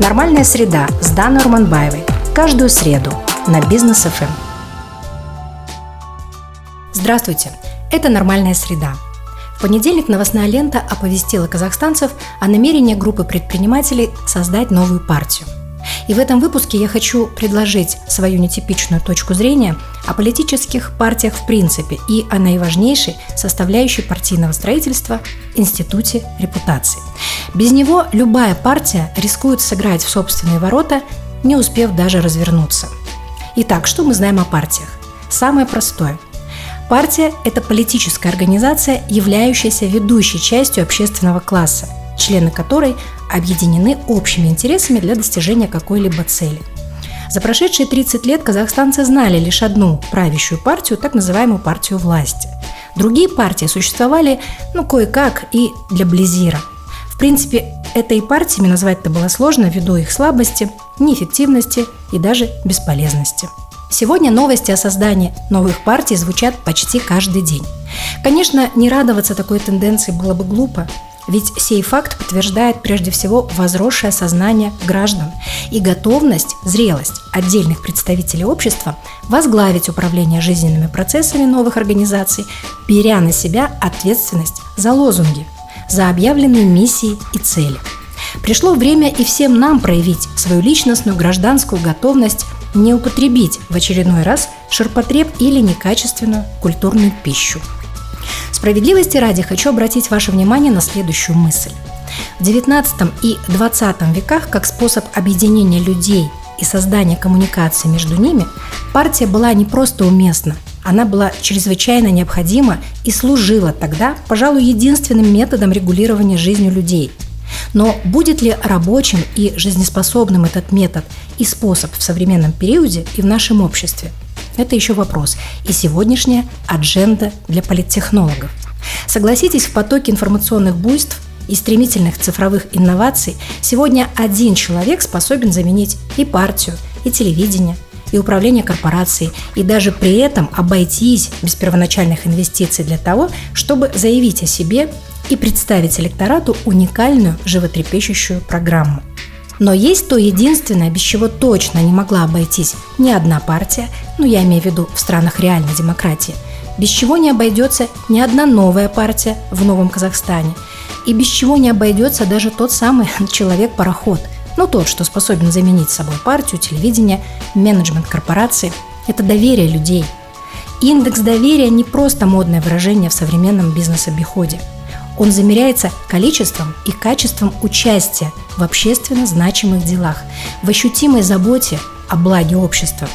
Нормальная среда с Даной Урманбаевой. Каждую среду на Бизнес ФМ. Здравствуйте! Это «Нормальная среда». В понедельник новостная лента оповестила казахстанцев о намерении группы предпринимателей создать новую партию – и в этом выпуске я хочу предложить свою нетипичную точку зрения о политических партиях в принципе и о наиважнейшей составляющей партийного строительства – институте репутации. Без него любая партия рискует сыграть в собственные ворота, не успев даже развернуться. Итак, что мы знаем о партиях? Самое простое. Партия – это политическая организация, являющаяся ведущей частью общественного класса – члены которой объединены общими интересами для достижения какой-либо цели. За прошедшие 30 лет казахстанцы знали лишь одну правящую партию, так называемую партию власти. Другие партии существовали, ну, кое-как и для Близира. В принципе, этой партиями назвать-то было сложно ввиду их слабости, неэффективности и даже бесполезности. Сегодня новости о создании новых партий звучат почти каждый день. Конечно, не радоваться такой тенденции было бы глупо, ведь сей факт подтверждает прежде всего возросшее сознание граждан и готовность, зрелость отдельных представителей общества возглавить управление жизненными процессами новых организаций, беря на себя ответственность за лозунги, за объявленные миссии и цели. Пришло время и всем нам проявить свою личностную гражданскую готовность не употребить в очередной раз ширпотреб или некачественную культурную пищу – Справедливости ради хочу обратить ваше внимание на следующую мысль. В XIX и XX веках как способ объединения людей и создания коммуникации между ними партия была не просто уместна, она была чрезвычайно необходима и служила тогда, пожалуй, единственным методом регулирования жизни людей. Но будет ли рабочим и жизнеспособным этот метод и способ в современном периоде и в нашем обществе – это еще вопрос. И сегодняшняя адженда для политтехнологов. Согласитесь, в потоке информационных буйств и стремительных цифровых инноваций сегодня один человек способен заменить и партию, и телевидение, и управление корпорацией, и даже при этом обойтись без первоначальных инвестиций для того, чтобы заявить о себе и представить электорату уникальную животрепещущую программу – но есть то единственное, без чего точно не могла обойтись ни одна партия, ну я имею в виду в странах реальной демократии, без чего не обойдется ни одна новая партия в Новом Казахстане, и без чего не обойдется даже тот самый человек-пароход, ну тот, что способен заменить собой партию, телевидение, менеджмент корпорации. Это доверие людей. Индекс доверия не просто модное выражение в современном бизнес-обиходе – он замеряется количеством и качеством участия в общественно значимых делах, в ощутимой заботе о благе общества.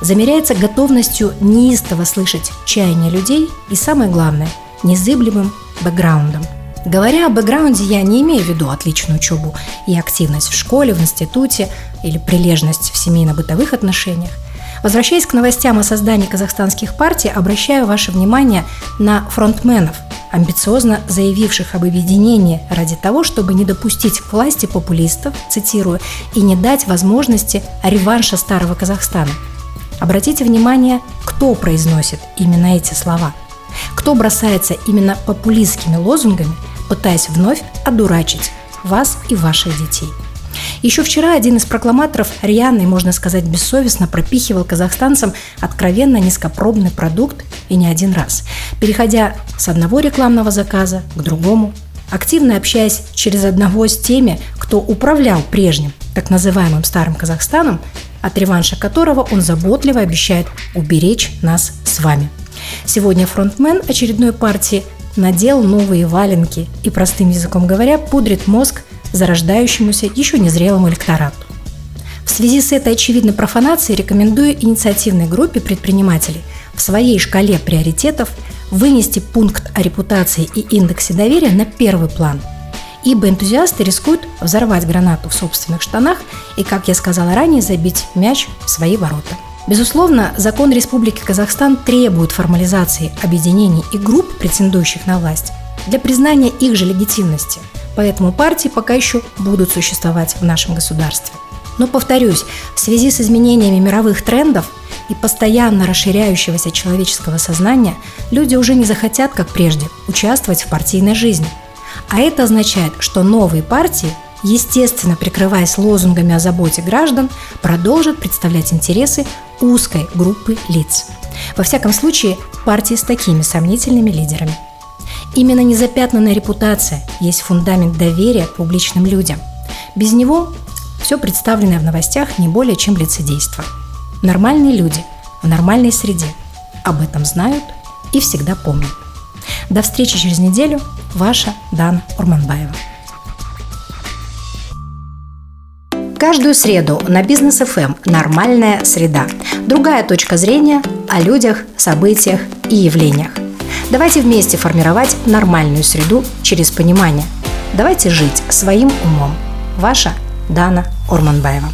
Замеряется готовностью неистово слышать чаяния людей и, самое главное, незыблемым бэкграундом. Говоря о бэкграунде, я не имею в виду отличную учебу и активность в школе, в институте или прилежность в семейно-бытовых отношениях. Возвращаясь к новостям о создании казахстанских партий, обращаю ваше внимание на фронтменов – амбициозно заявивших об объединении ради того, чтобы не допустить к власти популистов, цитирую, и не дать возможности реванша старого Казахстана. Обратите внимание, кто произносит именно эти слова. Кто бросается именно популистскими лозунгами, пытаясь вновь одурачить вас и ваших детей – еще вчера один из прокламаторов рьяно можно сказать, бессовестно пропихивал казахстанцам откровенно низкопробный продукт и не один раз, переходя с одного рекламного заказа к другому, активно общаясь через одного с теми, кто управлял прежним, так называемым старым Казахстаном, от реванша которого он заботливо обещает уберечь нас с вами. Сегодня фронтмен очередной партии надел новые валенки и, простым языком говоря, пудрит мозг зарождающемуся еще незрелому электорату. В связи с этой очевидной профанацией рекомендую инициативной группе предпринимателей в своей шкале приоритетов вынести пункт о репутации и индексе доверия на первый план, ибо энтузиасты рискуют взорвать гранату в собственных штанах и, как я сказала ранее, забить мяч в свои ворота. Безусловно, закон Республики Казахстан требует формализации объединений и групп, претендующих на власть, для признания их же легитимности – Поэтому партии пока еще будут существовать в нашем государстве. Но, повторюсь, в связи с изменениями мировых трендов и постоянно расширяющегося человеческого сознания, люди уже не захотят, как прежде, участвовать в партийной жизни. А это означает, что новые партии естественно, прикрываясь лозунгами о заботе граждан, продолжат представлять интересы узкой группы лиц. Во всяком случае, партии с такими сомнительными лидерами. Именно незапятнанная репутация есть фундамент доверия к публичным людям. Без него все представленное в новостях не более чем лицедейство. Нормальные люди в нормальной среде об этом знают и всегда помнят. До встречи через неделю. Ваша Дана Урманбаева. Каждую среду на бизнес FM «Нормальная среда». Другая точка зрения о людях, событиях и явлениях. Давайте вместе формировать нормальную среду через понимание. Давайте жить своим умом. Ваша Дана Урманбаева.